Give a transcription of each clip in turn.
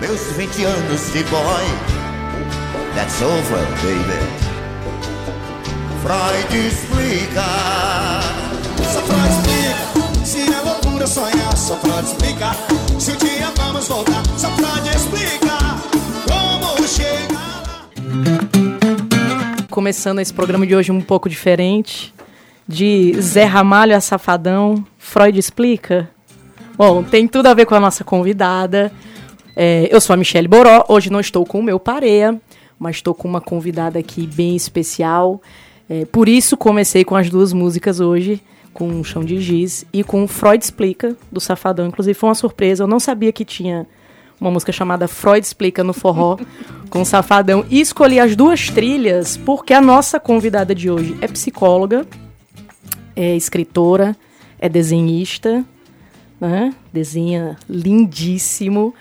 meus 20 anos de boy. That's over, baby. Freud explica. Só Freud explica. Se é loucura sonhar, só Freud explica. Se um dia vamos voltar, só Freud explica. Como chegar lá. Começando esse programa de hoje um pouco diferente. De Zé Ramalho a Safadão, Freud explica. Bom, tem tudo a ver com a nossa convidada. É, eu sou a Michelle Boró, hoje não estou com o meu pareia, mas estou com uma convidada aqui bem especial. É, por isso comecei com as duas músicas hoje, com o Chão de Giz e com Freud Explica, do Safadão. Inclusive foi uma surpresa, eu não sabia que tinha uma música chamada Freud Explica no Forró, com o Safadão. E escolhi as duas trilhas porque a nossa convidada de hoje é psicóloga, é escritora, é desenhista, né? desenha lindíssimo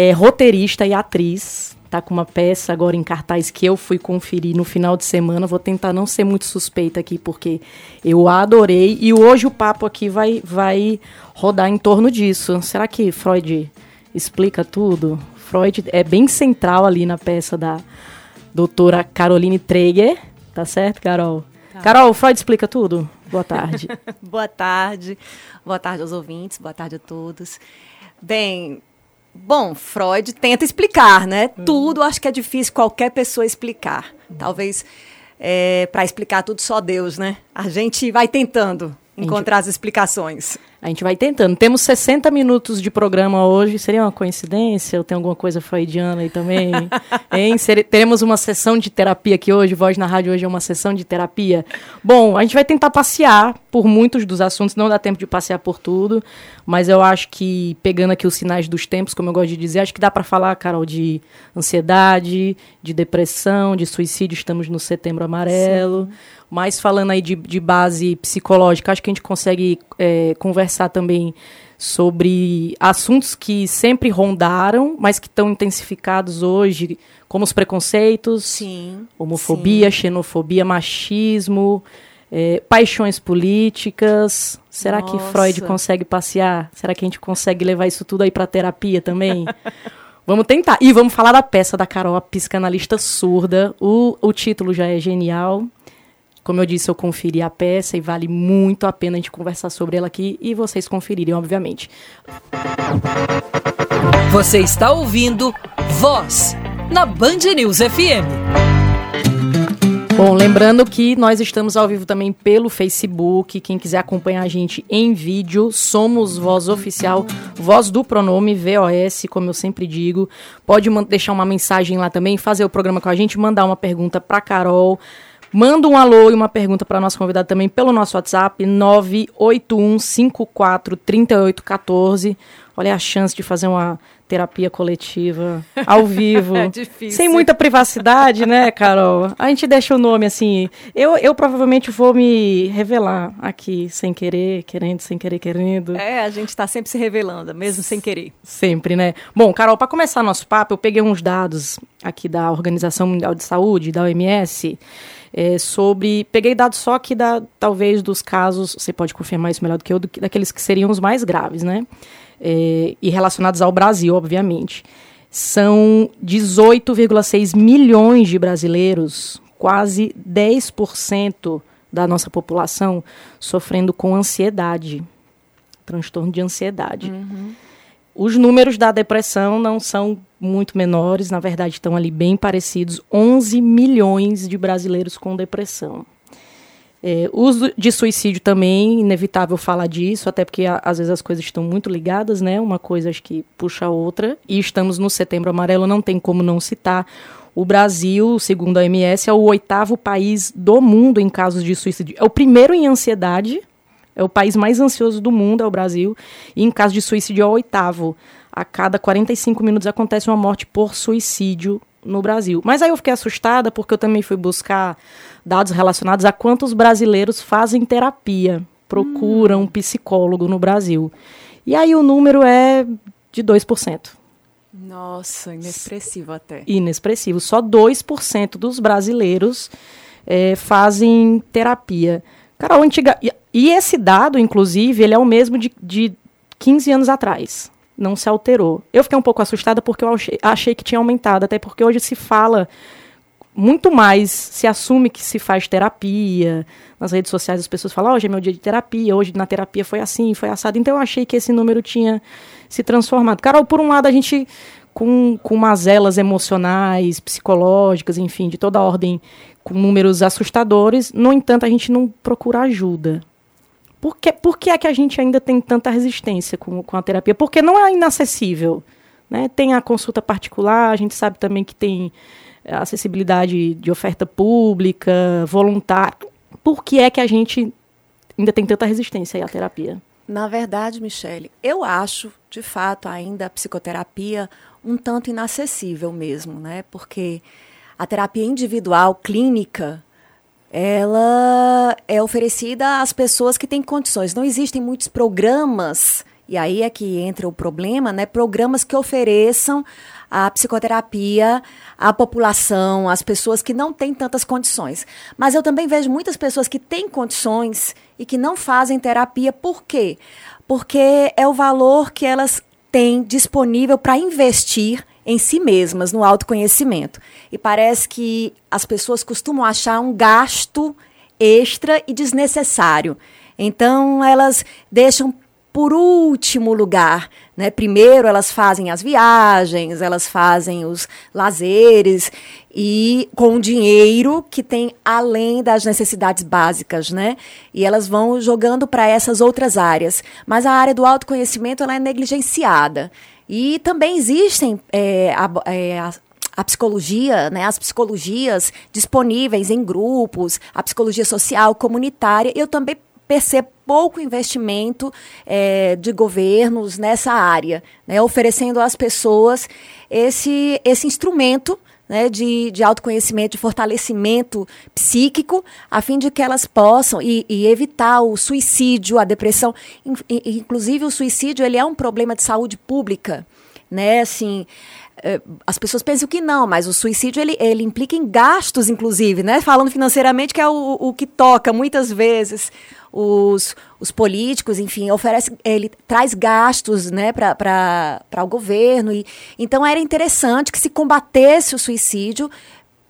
é roteirista e atriz. Tá com uma peça agora em cartaz que eu fui conferir no final de semana. Vou tentar não ser muito suspeita aqui, porque eu adorei. E hoje o papo aqui vai, vai rodar em torno disso. Será que Freud explica tudo? Freud é bem central ali na peça da doutora Caroline Traeger. Tá certo, Carol? Tá. Carol, Freud explica tudo? Boa tarde. boa tarde. Boa tarde aos ouvintes. Boa tarde a todos. Bem, Bom, Freud tenta explicar, né? Uhum. Tudo acho que é difícil qualquer pessoa explicar. Uhum. Talvez é, para explicar tudo só Deus, né? A gente vai tentando encontrar as explicações. A gente vai tentando. Temos 60 minutos de programa hoje. Seria uma coincidência? Ou tem alguma coisa freudiana aí também? hein? Ser, teremos uma sessão de terapia aqui hoje. Voz na Rádio hoje é uma sessão de terapia. Bom, a gente vai tentar passear por muitos dos assuntos. Não dá tempo de passear por tudo. Mas eu acho que, pegando aqui os sinais dos tempos, como eu gosto de dizer, acho que dá para falar, Carol, de ansiedade, de depressão, de suicídio. Estamos no setembro amarelo. Sim mas falando aí de, de base psicológica, acho que a gente consegue é, conversar também sobre assuntos que sempre rondaram, mas que estão intensificados hoje, como os preconceitos, sim, homofobia, sim. xenofobia, machismo, é, paixões políticas. Será Nossa. que Freud consegue passear? Será que a gente consegue levar isso tudo aí para terapia também? Vamos tentar. E vamos falar da peça da Carol, a psicanalista surda. O, o título já é genial. Como eu disse, eu conferi a peça e vale muito a pena a gente conversar sobre ela aqui e vocês conferirem, obviamente. Você está ouvindo Voz na Band News FM. Bom, lembrando que nós estamos ao vivo também pelo Facebook. Quem quiser acompanhar a gente em vídeo, somos Voz Oficial, Voz do Pronome, VOS, como eu sempre digo. Pode deixar uma mensagem lá também, fazer o programa com a gente, mandar uma pergunta para Carol. Manda um alô e uma pergunta para nosso convidado também pelo nosso WhatsApp 981543814. Olha a chance de fazer uma terapia coletiva ao vivo. é difícil. Sem muita privacidade, né, Carol? A gente deixa o nome assim. Eu, eu provavelmente vou me revelar aqui, sem querer, querendo, sem querer, querendo. É, a gente está sempre se revelando, mesmo sem querer. Sempre, né? Bom, Carol, para começar nosso papo, eu peguei uns dados aqui da Organização Mundial de Saúde, da OMS é, sobre. Peguei dados só que da, talvez dos casos, você pode confirmar isso melhor do que eu, do, daqueles que seriam os mais graves, né? É, e relacionados ao Brasil, obviamente. São 18,6 milhões de brasileiros, quase 10% da nossa população, sofrendo com ansiedade, transtorno de ansiedade. Uhum. Os números da depressão não são muito menores, na verdade estão ali bem parecidos. 11 milhões de brasileiros com depressão. É, uso de suicídio também, inevitável falar disso, até porque a, às vezes as coisas estão muito ligadas, né? Uma coisa acho que puxa a outra. E estamos no Setembro Amarelo, não tem como não citar. O Brasil, segundo a OMS, é o oitavo país do mundo em casos de suicídio. É o primeiro em ansiedade, é o país mais ansioso do mundo, é o Brasil. E em caso de suicídio é o oitavo. A cada 45 minutos acontece uma morte por suicídio no Brasil. Mas aí eu fiquei assustada porque eu também fui buscar dados relacionados a quantos brasileiros fazem terapia, procuram hum. um psicólogo no Brasil. E aí o número é de 2%. Nossa, inexpressivo até. Inexpressivo. Só 2% dos brasileiros é, fazem terapia. Carol, antiga. E esse dado, inclusive, ele é o mesmo de, de 15 anos atrás. não se alterou. Eu fiquei um pouco assustada porque eu achei, que tinha aumentado, até porque hoje se fala muito mais, se assume que se faz terapia. Nas redes sociais as pessoas falam, hoje é meu dia de terapia, hoje na terapia foi assim, foi assado. Então eu achei que esse número tinha se transformado. Carol, por um lado, a gente com, com mazelas emocionais, psicológicas, enfim, de toda ordem, com números assustadores. No entanto, a gente não procura ajuda. Por que, por que é que a gente ainda tem tanta resistência com, com a terapia? Porque não é inacessível. Né? Tem a consulta particular, a gente sabe também que tem acessibilidade de oferta pública, voluntária. Por que é que a gente ainda tem tanta resistência à terapia? Na verdade, Michele, eu acho, de fato, ainda a psicoterapia um tanto inacessível mesmo, né? Porque a terapia individual, clínica, ela é oferecida às pessoas que têm condições. Não existem muitos programas, e aí é que entra o problema, né? Programas que ofereçam a psicoterapia à população, às pessoas que não têm tantas condições. Mas eu também vejo muitas pessoas que têm condições e que não fazem terapia. Por quê? Porque é o valor que elas tem disponível para investir em si mesmas, no autoconhecimento. E parece que as pessoas costumam achar um gasto extra e desnecessário. Então, elas deixam por último lugar. Né? Primeiro, elas fazem as viagens, elas fazem os lazeres, e com dinheiro que tem além das necessidades básicas, né? E elas vão jogando para essas outras áreas. Mas a área do autoconhecimento ela é negligenciada. E também existem é, a, é, a, a psicologia, né, as psicologias disponíveis em grupos, a psicologia social, comunitária. Eu também percebo pouco investimento é, de governos nessa área, né, oferecendo às pessoas esse, esse instrumento né, de, de autoconhecimento, de fortalecimento psíquico, a fim de que elas possam e, e evitar o suicídio, a depressão. Inclusive, o suicídio ele é um problema de saúde pública. Né, assim, é, as pessoas pensam que não, mas o suicídio ele, ele implica em gastos, inclusive, né? Falando financeiramente, que é o, o que toca muitas vezes os, os políticos, enfim, oferece, ele traz gastos né, para o governo. E, então era interessante que se combatesse o suicídio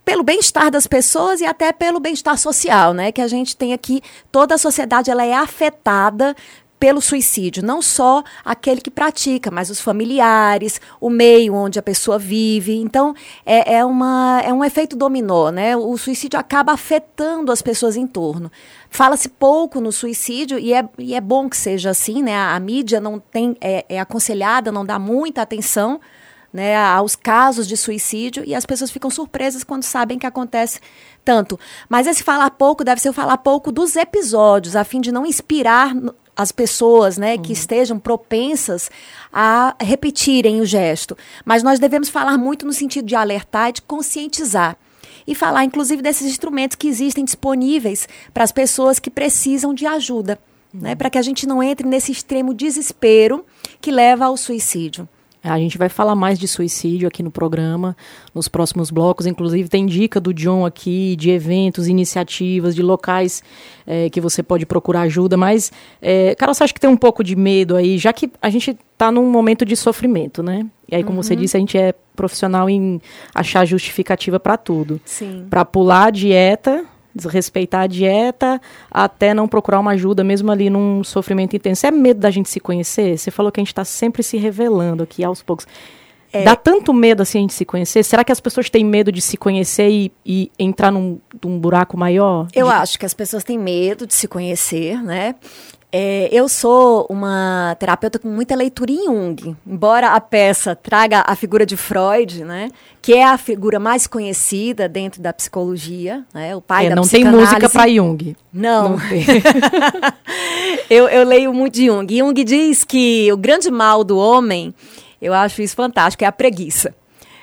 pelo bem-estar das pessoas e até pelo bem-estar social, né? Que a gente tem aqui, toda a sociedade ela é afetada pelo suicídio, não só aquele que pratica, mas os familiares, o meio onde a pessoa vive. Então, é, é, uma, é um efeito dominó, né? O suicídio acaba afetando as pessoas em torno. Fala-se pouco no suicídio e é, e é bom que seja assim, né? A, a mídia não tem, é, é aconselhada, não dá muita atenção né, aos casos de suicídio e as pessoas ficam surpresas quando sabem que acontece tanto. Mas esse falar pouco deve ser o falar pouco dos episódios, a fim de não inspirar as pessoas né, uhum. que estejam propensas a repetirem o gesto. Mas nós devemos falar muito no sentido de alertar e de conscientizar. E falar, inclusive, desses instrumentos que existem disponíveis para as pessoas que precisam de ajuda. Né, uhum. Né, para que a gente não entre nesse extremo desespero que leva ao suicídio. A gente vai falar mais de suicídio aqui no programa, nos próximos blocos. Inclusive, tem dica do John aqui de eventos, iniciativas, de locais é, que você pode procurar ajuda. Mas, é, Carol, você acha que tem um pouco de medo aí, já que a gente está num momento de sofrimento, né? E aí, como uhum. você disse, a gente é profissional em achar justificativa para tudo. Sim. Para pular a dieta, desrespeitar a dieta até não procurar uma ajuda, mesmo ali num sofrimento intenso. É medo da gente se conhecer? Você falou que a gente está sempre se revelando aqui aos poucos. É. Dá tanto medo assim a gente se conhecer? Será que as pessoas têm medo de se conhecer e, e entrar num, num buraco maior? Eu de... acho que as pessoas têm medo de se conhecer, né? É, eu sou uma terapeuta com muita leitura em Jung. Embora a peça traga a figura de Freud, né, que é a figura mais conhecida dentro da psicologia, né, o pai é, da não tem música para Jung. Não. não eu, eu leio muito de Jung. Jung diz que o grande mal do homem, eu acho isso fantástico, é a preguiça.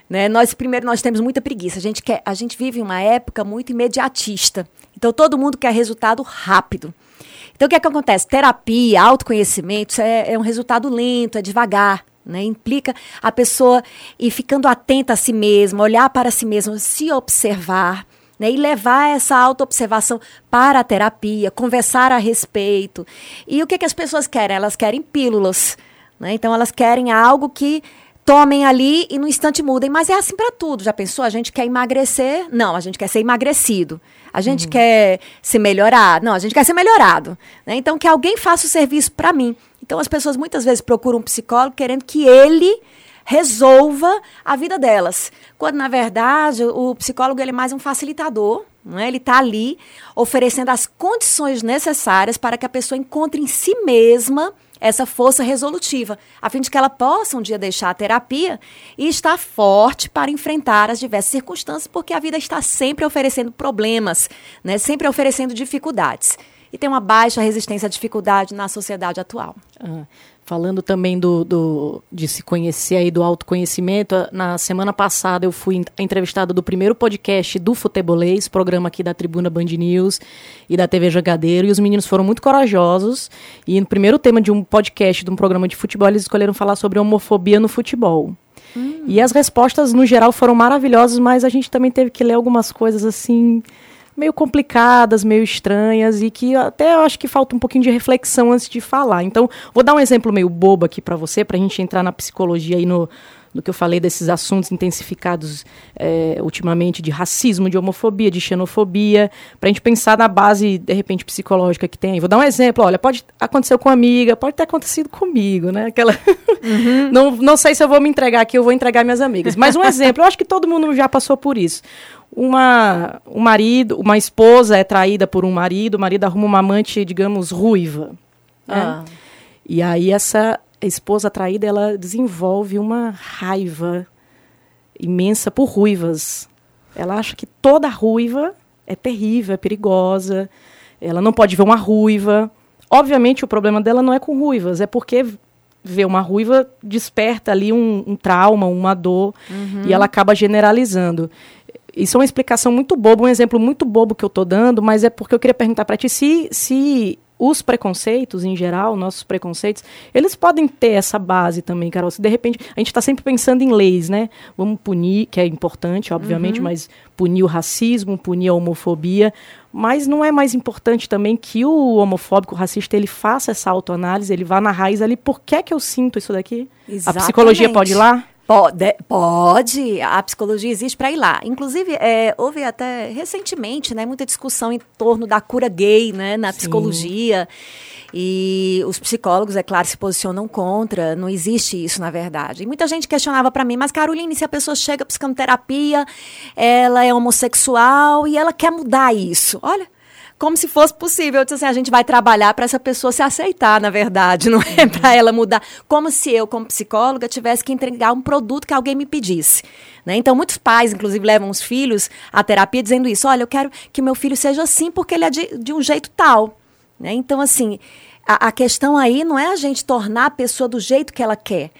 Né? Nós primeiro nós temos muita preguiça. A gente quer, a gente vive uma época muito imediatista. Então todo mundo quer resultado rápido. Então, o que é que acontece? Terapia, autoconhecimento, é, é um resultado lento, é devagar. Né? Implica a pessoa ir ficando atenta a si mesma, olhar para si mesma, se observar. Né, e levar essa autoobservação para a terapia, conversar a respeito. E o que, que as pessoas querem? Elas querem pílulas. Né? Então elas querem algo que tomem ali e no instante mudem. Mas é assim para tudo. Já pensou? A gente quer emagrecer? Não, a gente quer ser emagrecido. A gente quer se melhorar? Não, a gente quer ser melhorado. Né? Então que alguém faça o serviço para mim. Então as pessoas muitas vezes procuram um psicólogo querendo que ele resolva a vida delas. Quando, na verdade, o psicólogo ele é mais um facilitador, não é? ele está ali oferecendo as condições necessárias para que a pessoa encontre em si mesma essa força resolutiva, a fim de que ela possa um dia deixar a terapia e estar forte para enfrentar as diversas circunstâncias, porque a vida está sempre oferecendo problemas, né? sempre oferecendo dificuldades. E tem uma baixa resistência à dificuldade na sociedade atual. Ah, falando também do, do, de se conhecer aí, do autoconhecimento, na semana passada eu fui en- entrevistada do primeiro podcast do Futebolês, programa aqui da Tribuna Band News e da TV Jogadeiro, e os meninos foram muito corajosos, e no primeiro tema de um podcast, de um programa de futebol, eles escolheram falar sobre homofobia no futebol. E as respostas, no geral, foram maravilhosas, mas a gente também teve que ler algumas coisas assim meio complicadas, meio estranhas e que até eu acho que falta um pouquinho de reflexão antes de falar. Então, vou dar um exemplo meio bobo aqui para você, para a gente entrar na psicologia e no, no que eu falei desses assuntos intensificados é, ultimamente de racismo, de homofobia, de xenofobia, para a gente pensar na base, de repente, psicológica que tem. Vou dar um exemplo, olha, pode acontecer com uma amiga, pode ter acontecido comigo, né? Aquela... não, não sei se eu vou me entregar aqui, eu vou entregar minhas amigas. Mas um exemplo, eu acho que todo mundo já passou por isso uma um marido, uma esposa é traída por um marido, o marido arruma uma amante, digamos, ruiva. né? Ah. E aí essa esposa traída, ela desenvolve uma raiva imensa por ruivas. Ela acha que toda ruiva é terrível, é perigosa. Ela não pode ver uma ruiva. Obviamente o problema dela não é com ruivas, é porque ver uma ruiva desperta ali um, um trauma, uma dor, e ela acaba generalizando. Isso é uma explicação muito boba, um exemplo muito bobo que eu estou dando, mas é porque eu queria perguntar para ti se, se os preconceitos, em geral, nossos preconceitos, eles podem ter essa base também, Carol. Se de repente a gente está sempre pensando em leis, né? Vamos punir, que é importante, obviamente, mas punir o racismo, punir a homofobia. Mas não é mais importante também que o homofóbico, o racista, ele faça essa autoanálise, ele vá na raiz ali, por que, é que eu sinto isso daqui? A psicologia Exatamente. pode ir lá? Pode, pode. A psicologia existe para ir lá. Inclusive, é, houve até recentemente né, muita discussão em torno da cura gay né, na Sim. psicologia. E os psicólogos, é claro, se posicionam contra. Não existe isso, na verdade. E muita gente questionava para mim, mas Caroline, se a pessoa chega buscando terapia, ela é homossexual e ela quer mudar isso. Olha, como se fosse possível. Eu disse assim, a gente vai trabalhar para essa pessoa se aceitar, na verdade, não é para ela mudar. Como se eu, como psicóloga, tivesse que entregar um produto que alguém me pedisse. Né? Então, muitos pais, inclusive, levam os filhos à terapia dizendo isso. Olha, eu quero que meu filho seja assim porque ele é de, de um jeito tal. Né? Então, assim, a, a questão aí não é a gente tornar a pessoa do jeito que ela quer,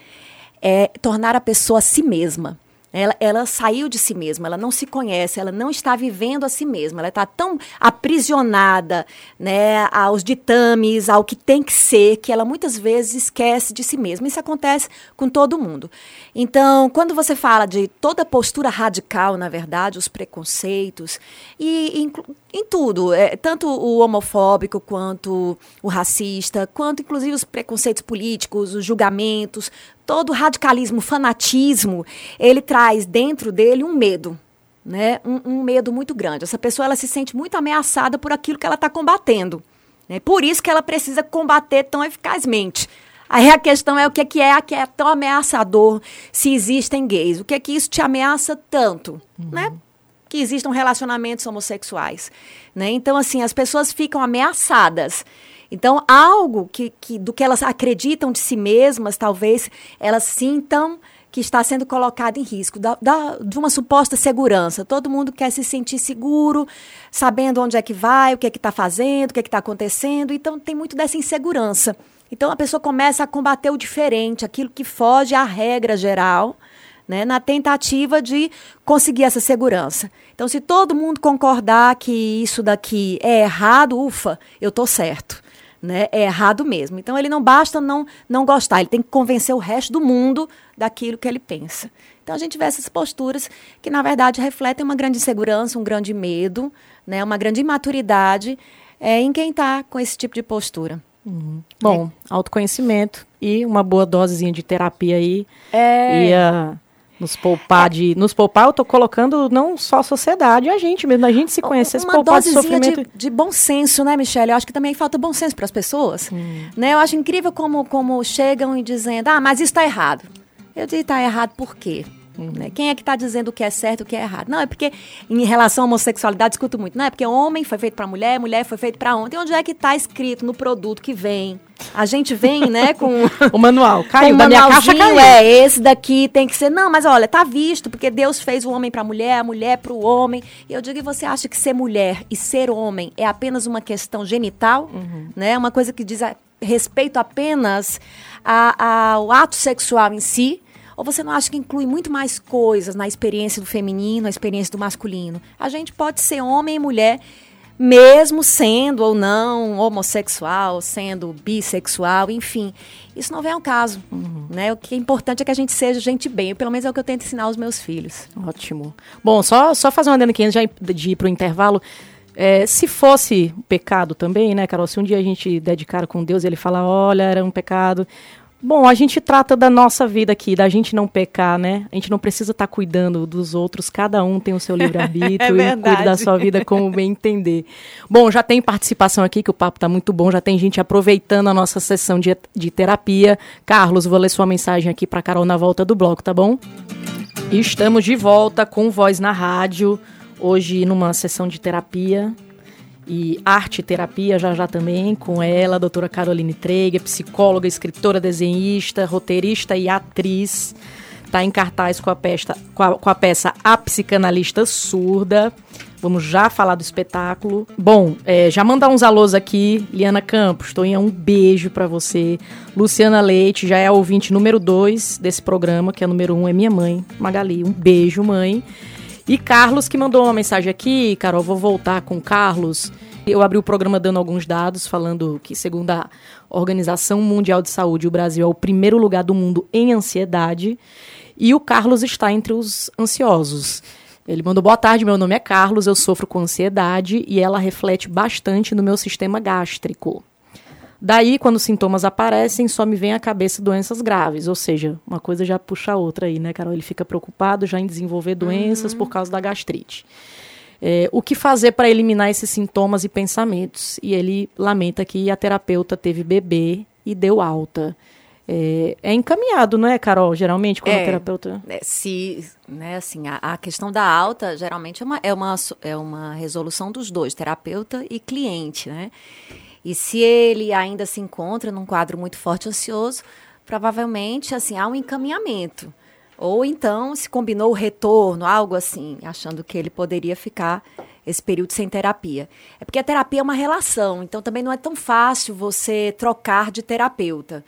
é tornar a pessoa a si mesma. Ela, ela saiu de si mesma, ela não se conhece, ela não está vivendo a si mesma, ela está tão aprisionada né, aos ditames, ao que tem que ser, que ela muitas vezes esquece de si mesma. Isso acontece com todo mundo. Então, quando você fala de toda postura radical, na verdade, os preconceitos, e inclu- em tudo, é, tanto o homofóbico quanto o racista, quanto inclusive os preconceitos políticos, os julgamentos, todo radicalismo, fanatismo, ele traz dentro dele um medo, né? Um, um medo muito grande. Essa pessoa ela se sente muito ameaçada por aquilo que ela está combatendo. Né? Por isso que ela precisa combater tão eficazmente. Aí a questão é o que, que é que é tão ameaçador se existem gays. O que é que isso te ameaça tanto, né? Que existam relacionamentos homossexuais, né? Então assim as pessoas ficam ameaçadas. Então algo que, que do que elas acreditam de si mesmas, talvez elas sintam que está sendo colocado em risco, da, da- de uma suposta segurança. Todo mundo quer se sentir seguro, sabendo onde é que vai, o que é que está fazendo, o que é que está acontecendo. Então, tem muito dessa insegurança. Então, a pessoa começa a combater o diferente, aquilo que foge à regra geral, né, na tentativa de conseguir essa segurança. Então, se todo mundo concordar que isso daqui é errado, ufa, eu estou certo. Né? É errado mesmo. Então ele não basta não, não gostar, ele tem que convencer o resto do mundo daquilo que ele pensa. Então a gente vê essas posturas que, na verdade, refletem uma grande insegurança, um grande medo, né? uma grande imaturidade é, em quem está com esse tipo de postura. Bom, autoconhecimento e uma boa dosezinha de terapia aí É. ia nos poupar de. Nos poupar, eu tô colocando não só a sociedade, a gente mesmo, a gente se conhecer, se poupar de sofrimento. de, de bom senso, né, Michelle? Eu acho que também falta bom senso para as pessoas. Né? Eu acho incrível como, como chegam e dizendo, ah, mas isso está errado. Eu digo, está errado por quê? Né? Quem é que está dizendo o que é certo e o que é errado? Não, é porque, em relação à homossexualidade, escuto muito. Não, é porque homem foi feito para mulher, mulher foi feito para homem. Onde é que está escrito no produto que vem? A gente vem, né, com... O manual caiu, da minha caixa caiu. É, esse daqui tem que ser. Não, mas olha, tá visto, porque Deus fez o homem para a mulher, a mulher para o homem. E eu digo, e você acha que ser mulher e ser homem é apenas uma questão genital? Né? Uma coisa que diz a respeito apenas a- ao ato sexual em si? Ou você não acha que inclui muito mais coisas na experiência do feminino, na experiência do masculino? A gente pode ser homem e mulher mesmo sendo ou não homossexual, sendo bissexual, enfim. Isso não vem ao caso. Né? O que é importante é que a gente seja gente bem. Pelo menos é o que eu tento ensinar aos meus filhos. Ótimo. Bom, só, só fazer uma adendo aqui antes já de ir para o intervalo. É, se fosse pecado também, né, Carol? Se um dia a gente dedicar com Deus e ele falar, olha, era um pecado. Bom, a gente trata da nossa vida aqui, da gente não pecar, né? A gente não precisa estar cuidando dos outros, cada um tem o seu livre-arbítrio É e cuida da sua vida como bem entender. Bom, já tem participação aqui, que o papo tá muito bom, já tem gente aproveitando a nossa sessão de, de terapia. Carlos, vou ler sua mensagem aqui para Carol na volta do bloco, tá bom? E Estamos de volta com Voz na Rádio, hoje numa sessão de terapia e arte terapia já já também com ela, a doutora Caroline Treger, psicóloga, escritora, desenhista, roteirista e atriz. Está em cartaz com a, pesta, com, a, com a peça A Psicanalista Surda. Vamos já falar do espetáculo. Bom, é, já mandar uns alôs aqui. Liana Campos, Toinha, um beijo para você. Luciana Leite, já é a ouvinte número 2 desse programa, que é número 1 um, é minha mãe, Magali. Um beijo, mãe. E Carlos, que mandou uma mensagem aqui, Carol, vou voltar com Carlos. Eu abri o programa dando alguns dados, falando que, segundo a Organização Mundial de Saúde, o Brasil é o primeiro lugar do mundo em ansiedade. E o Carlos está entre os ansiosos. Ele mandou boa tarde, meu nome é Carlos, eu sofro com ansiedade e ela reflete bastante no meu sistema gástrico. Daí, quando os sintomas aparecem, só me vem à cabeça doenças graves. Ou seja, uma coisa já puxa a outra aí, né, Carol? Ele fica preocupado já em desenvolver doenças por causa da gastrite. É, o que fazer para eliminar esses sintomas e pensamentos? E ele lamenta que a terapeuta teve bebê e deu alta. É, é encaminhado, não é, Carol? Geralmente, quando a É. terapeuta. É, se, né, assim, a, a questão da alta geralmente é uma, é, uma, é uma resolução dos dois, terapeuta e cliente, né? E se ele ainda se encontra num quadro muito forte ansioso, provavelmente, assim, há um encaminhamento. Ou então se combinou o retorno, algo assim, achando que ele poderia ficar esse período sem terapia. É porque a terapia é uma relação, então também não é tão fácil você trocar de terapeuta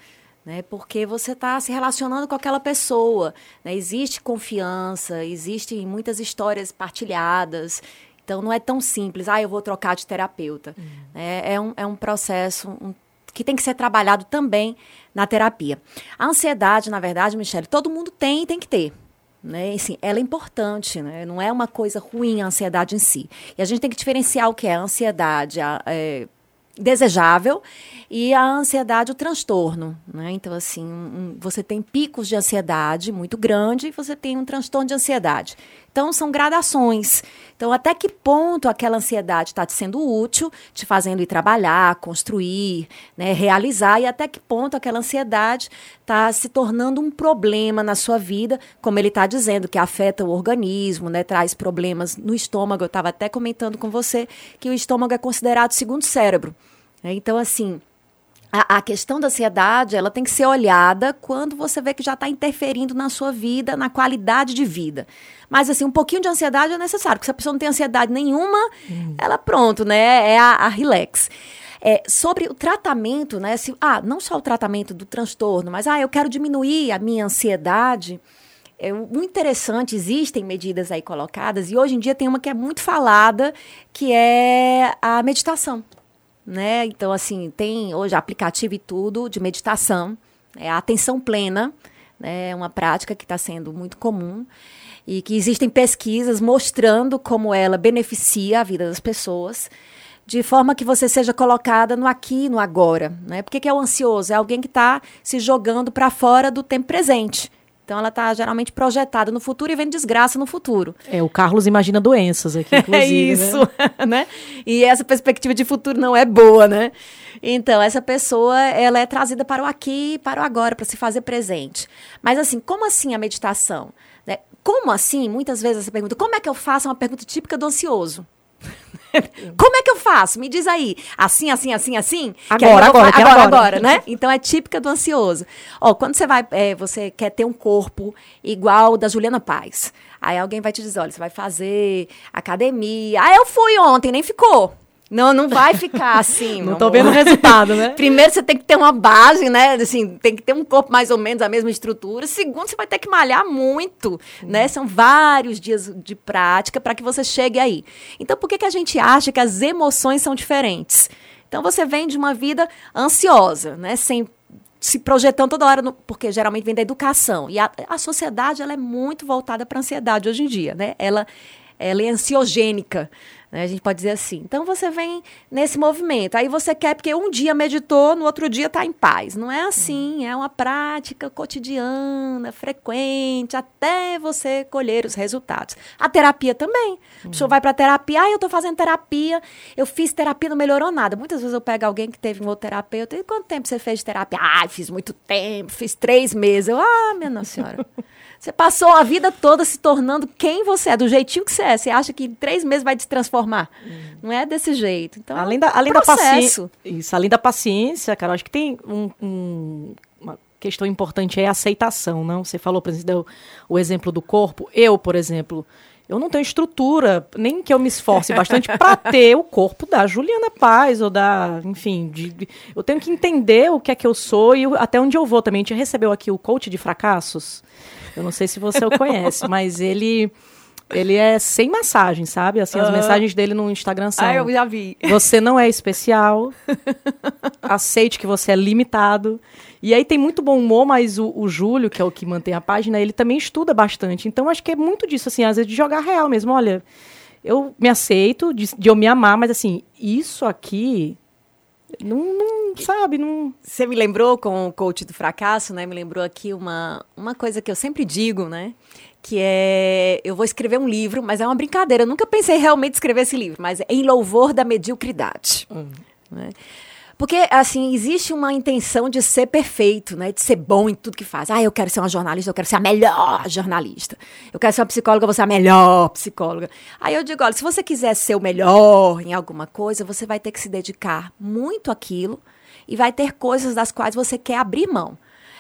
né? Porque você está se relacionando com aquela pessoa, né? Existe confiança, existem muitas histórias partilhadas. Então não é tão simples, ah, eu vou trocar de terapeuta. É, é, um, é um processo um- que tem que ser trabalhado também na terapia. A ansiedade, na verdade, Michele, todo mundo tem e tem que ter. Né? Assim, ela é importante, né? não é uma coisa ruim a ansiedade em si. E a gente tem que diferenciar o que é a ansiedade a- é, desejável e a ansiedade, o transtorno. Né? Então, assim, um- você tem picos de ansiedade muito grande e você tem um transtorno de ansiedade. Então, são gradações. Então, até que ponto aquela ansiedade está te sendo útil, te fazendo ir trabalhar, construir, né, realizar, e até que ponto aquela ansiedade está se tornando um problema na sua vida, como ele está dizendo, que afeta o organismo, né, traz problemas no estômago. Eu estava até comentando com você que o estômago é considerado segundo cérebro. né? Então, assim, a, questão da ansiedade, ela tem que ser olhada quando você vê que já está interferindo na sua vida, na qualidade de vida. Mas, assim, um pouquinho de ansiedade é necessário, porque se a pessoa não tem ansiedade nenhuma, ela pronto, né? É a, a relax. É, sobre o tratamento, né? Se, ah, não só o tratamento do transtorno, mas, ah, eu quero diminuir a minha ansiedade. É muito interessante, existem medidas aí colocadas, e hoje em dia tem uma que é muito falada, que é a meditação né? Então, assim, tem hoje aplicativo e tudo de meditação, é a atenção plena, né? É uma prática que está sendo muito comum e que existem pesquisas mostrando como ela beneficia a vida das pessoas. de forma que você seja colocada no aqui no agora. Né? Por que, que é o ansioso? É alguém que está se jogando para fora do tempo presente. Então ela está geralmente projetada no futuro e vendo desgraça no futuro. É, o Carlos imagina doenças aqui, inclusive. É isso, né? né? E essa perspectiva de futuro não é boa, né? Então, essa pessoa, ela é trazida para o aqui e para o agora, para se fazer presente. Mas assim, como assim a meditação? Né? Como assim? Muitas vezes essa pergunta, como é que eu faço? É uma pergunta típica do ansioso. Como é que eu faço? Me diz aí. Assim, assim, assim, assim? Agora, agora, agora, agora, agora, né? Então é típica do ansioso. Ó, quando você vai, é, você quer ter um corpo igual da Juliana Paz. Aí alguém vai te dizer, olha, você vai fazer academia. Ah, eu fui ontem, nem ficou. Não, não vai ficar assim. não tô vendo o resultado, né? Primeiro você tem que ter uma base, né? Assim, tem que ter um corpo mais ou menos a mesma estrutura. Segundo, você vai ter que malhar muito, né? São vários dias de prática para que você chegue aí. Então, por que, que a gente acha que as emoções são diferentes? Então, você vem de uma vida ansiosa, né? Sem se projetando toda hora, no, porque geralmente vem da educação. E a, a sociedade ela é muito voltada para a ansiedade hoje em dia, né? Ela, ela é ansiogênica. Né? A gente pode dizer assim. Então você vem nesse movimento. Aí você quer, porque um dia meditou, no outro dia está em paz. Não é assim. É uma prática cotidiana, frequente, até você colher os resultados. A terapia também. A pessoa vai para terapia. Ah, eu estou fazendo terapia. Eu fiz terapia, não melhorou nada. Muitas vezes eu pego alguém que teve um outro terapeuta. E quanto tempo você fez de terapia? Ah, fiz muito tempo. Fiz três meses. Eu, ah, minha Nossa Senhora. Você passou a vida toda se tornando quem você é, do jeitinho que você é. Você acha que em três meses vai se transformar. Hum. Não é desse jeito. Então, além da, além processo. da paciência. Isso, além da paciência, cara, acho que tem um, um, uma questão importante é a aceitação, não? Você falou, por exemplo, o exemplo do corpo. Eu, por exemplo, eu não tenho estrutura, nem que eu me esforce bastante para ter o corpo da Juliana Paz ou da, enfim, de, de, eu tenho que entender o que é que eu sou e até onde eu vou também. A gente recebeu aqui o coach de fracassos. Eu não sei se você o conhece, mas ele ele é sem massagem, sabe? Assim, as mensagens dele no Instagram são. Ah, eu já vi. Você não é especial. aceite que você é limitado. E aí tem muito bom humor, mas o, o, Júlio, que é o que mantém a página, ele também estuda bastante. Então acho que é muito disso, assim, às vezes de jogar real mesmo. Olha, eu me aceito, de, de eu me amar, mas assim, isso aqui não, não, sabe, não. Você me lembrou com o coach do fracasso, né? Me lembrou aqui uma, uma coisa que eu sempre digo, né? Que é. Eu vou escrever um livro, mas é uma brincadeira. Eu nunca pensei realmente escrever esse livro, mas é em louvor da mediocridade. Hum. Né? Porque, assim, existe uma intenção de ser perfeito, né? De ser bom em tudo que faz. Ah, eu quero ser uma jornalista, eu quero ser a melhor jornalista. Eu quero ser uma psicóloga, eu vou ser a melhor psicóloga. Aí eu digo, olha, se você quiser ser o melhor em alguma coisa, você vai ter que se dedicar muito àquilo e vai ter coisas das quais você quer abrir mão.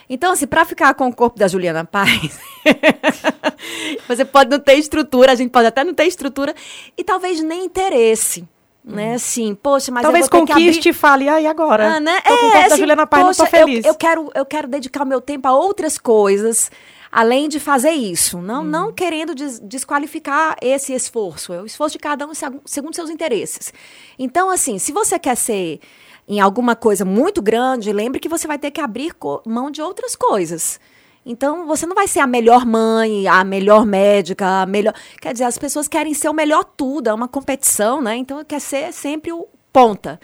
Então, assim, para ficar com o corpo da Juliana Paz, você pode não ter estrutura, a gente pode até não ter estrutura e talvez nem interesse né? Assim, poxa, mas talvez conquiste e fale aí agora. Ah, né? Tô é, com assim, Juliana Paz, poxa, não tô feliz. Eu, eu, quero, eu quero dedicar o meu tempo a outras coisas, além de fazer isso, não, hum. não querendo des desqualificar esse esforço, é o esforço de cada um segundo seus interesses. Então, assim, se você quer ser em alguma coisa muito grande, lembre que você vai ter que abrir mão de outras coisas. Então, você não vai ser a melhor mãe, a melhor médica, a melhor. Quer dizer, as pessoas querem ser o melhor tudo, é uma competição, né? Então, quer ser sempre o ponta.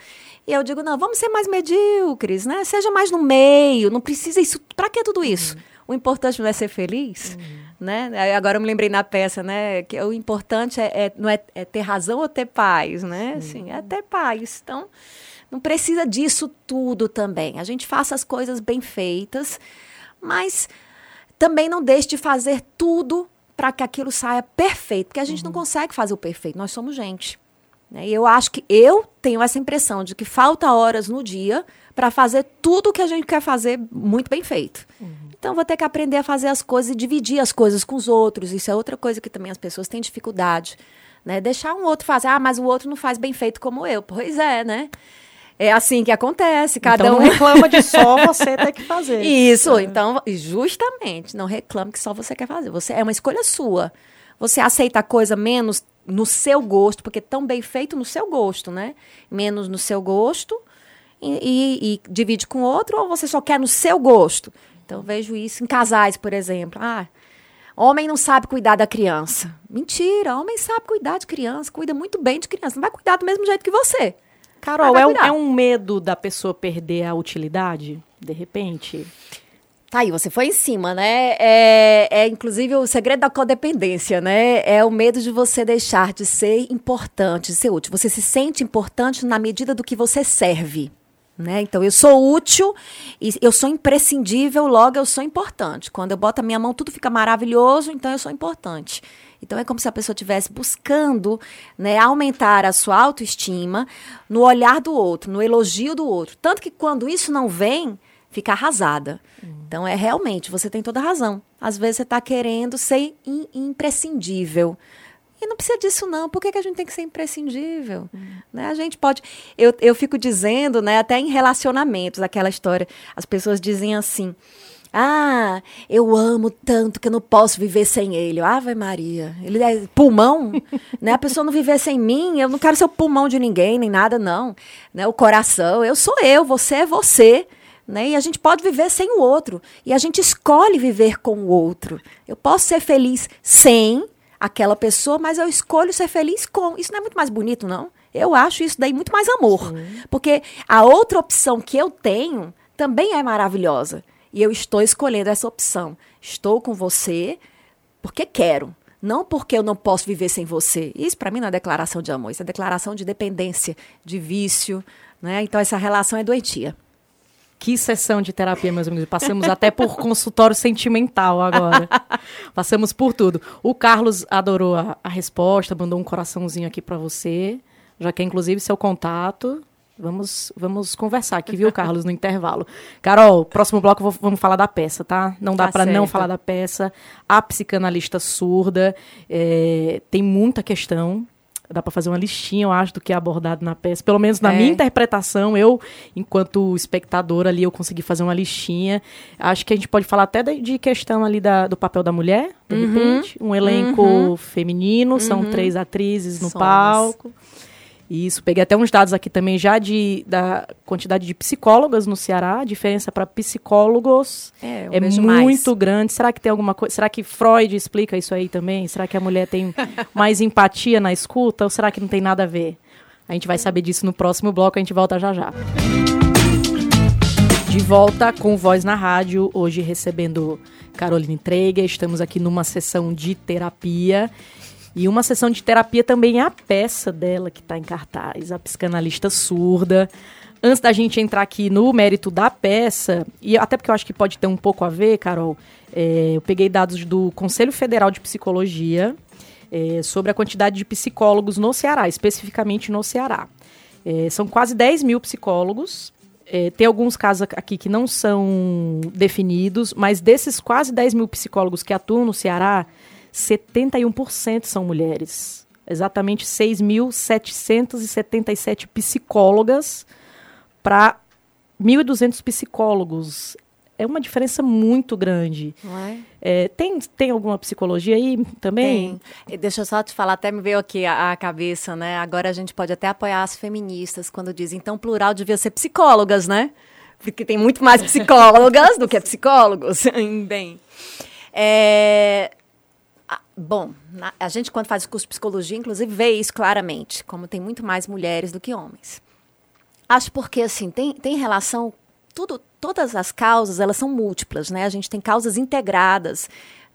E eu digo, não, vamos ser mais medíocres, né? Seja mais no meio, não precisa isso. Para que tudo isso? Uhum. O importante não é ser feliz, uhum. né? Agora eu me lembrei na peça, né? Que o importante é, é não é, é, ter razão ou ter paz, né? Assim, é ter paz. Então, não precisa disso tudo também. A gente faça as coisas bem feitas, mas também não deixe de fazer tudo para que aquilo saia perfeito, porque a gente uhum. não consegue fazer o perfeito, nós somos gente. Né? E eu acho que eu tenho essa impressão de que falta horas no dia para fazer tudo o que a gente quer fazer muito bem feito. Uhum. Então vou ter que aprender a fazer as coisas e dividir as coisas com os outros. Isso é outra coisa que também as pessoas têm dificuldade. Né? Deixar um outro fazer, ah, mas o outro não faz bem feito como eu. Pois é, né? É assim que acontece, cada então, um não reclama de só você ter que fazer. Isso, é. então, justamente, não reclame que só você quer fazer. Você é uma escolha sua. Você aceita a coisa menos no seu gosto, porque tão bem feito no seu gosto, né? Menos no seu gosto e, e, e divide com outro, ou você só quer no seu gosto. Então, vejo isso em casais, por exemplo. Ah, homem não sabe cuidar da criança. Mentira, homem sabe cuidar de criança, cuida muito bem de criança. Não vai cuidar do mesmo jeito que você. Carol, é um, é um medo da pessoa perder a utilidade, de repente? Tá aí, você foi em cima, né? É, é inclusive o segredo da codependência, né? É o medo de você deixar de ser importante, de ser útil. Você se sente importante na medida do que você serve. Né? Então, eu sou útil e eu sou imprescindível, logo eu sou importante. Quando eu boto a minha mão, tudo fica maravilhoso, então eu sou importante. Então, é como se a pessoa estivesse buscando né, aumentar a sua autoestima no olhar do outro, no elogio do outro. Tanto que quando isso não vem, fica arrasada. Então, é realmente, você tem toda a razão. Às vezes você está querendo ser in- imprescindível. E não precisa disso, não. Por que, que a gente tem que ser imprescindível? Né? A gente pode. Eu, eu fico dizendo, né, até em relacionamentos, aquela história. As pessoas dizem assim. Ah, eu amo tanto que eu não posso viver sem ele. Ave Maria. Ele é pulmão, né? A pessoa não viver sem mim, eu não quero ser o pulmão de ninguém, nem nada, não. Né? O coração, eu sou eu, você é você. Né? E a gente pode viver sem o outro. E a gente escolhe viver com o outro. Eu posso ser feliz sem aquela pessoa, mas eu escolho ser feliz com. Isso não é muito mais bonito, não? Eu acho isso daí muito mais amor. Porque a outra opção que eu tenho também é maravilhosa. E eu estou escolhendo essa opção. Estou com você porque quero. Não porque eu não posso viver sem você. Isso para mim não é declaração de amor, isso é declaração de dependência, de vício. Né? Então essa relação é doentia. Que sessão de terapia, meus amigos. Passamos até por consultório sentimental agora. Passamos por tudo. O Carlos adorou a, a resposta, mandou um coraçãozinho aqui pra você. Já quer, inclusive, seu contato. Vamos, vamos conversar aqui, viu, Carlos, no intervalo. Carol, próximo bloco vou- vamos falar da peça, tá? Não dá Tá pra não falar da peça. A psicanalista surda. é, tem muita questão. Dá pra fazer uma listinha, eu acho, do que é abordado na peça. Pelo menos na É. minha interpretação, eu, enquanto espectadora ali, eu consegui fazer uma listinha. Acho que a gente pode falar até de, de questão ali da- do papel da mulher, de Uhum. repente. Um elenco feminino, são três atrizes no Somos. palco. Isso, peguei até uns dados aqui também já de, da quantidade de psicólogas no Ceará. A diferença para psicólogos É, é muito mais. grande. Será que tem alguma coisa? Será que Freud explica isso aí também? Será que a mulher tem mais empatia na escuta ou será que não tem nada a ver? A gente vai saber disso no próximo bloco, a gente volta já já. De volta com Voz na Rádio, hoje recebendo Caroline Treiga. Estamos aqui numa sessão de terapia. E uma sessão de terapia também é a peça dela que está em cartaz, a psicanalista surda. Antes da gente entrar aqui no mérito da peça, e até porque eu acho que pode ter um pouco a ver, Carol, é, eu peguei dados do Conselho Federal de Psicologia é, sobre a quantidade de psicólogos no Ceará, especificamente no Ceará. É, são quase 10 mil psicólogos. É, tem alguns casos aqui que não são definidos, mas desses quase 10 mil psicólogos que atuam no Ceará, 71% são mulheres. Exatamente 6.777 psicólogas para 1.200 psicólogos. É uma diferença muito grande. Não é? É, tem, tem alguma psicologia aí também? Tem. Deixa eu só te falar, até me veio aqui a, a cabeça, né? Agora a gente pode até apoiar as feministas quando dizem, então plural devia ser psicólogas, né? Porque tem muito mais psicólogas do que psicólogos. Bem. É, Bom, a gente quando faz o curso de psicologia, inclusive, vê isso claramente, como tem muito mais mulheres do que homens. Acho porque, assim, tem, tem relação. Tudo, todas as causas, elas são múltiplas, né? A gente tem causas integradas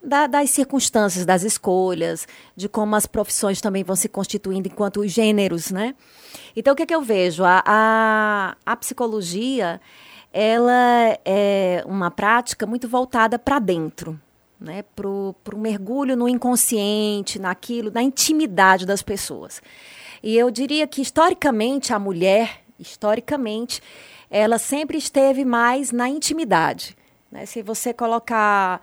da- das circunstâncias, das escolhas, de como as profissões também vão se constituindo enquanto os gêneros, né? Então, o que, é que eu vejo? A, a, a psicologia, ela é uma prática muito voltada para dentro, né? Para o mergulho no inconsciente, naquilo, na intimidade das pessoas. E eu diria que, historicamente, a mulher, historicamente, ela sempre esteve mais na intimidade. né? Se você colocar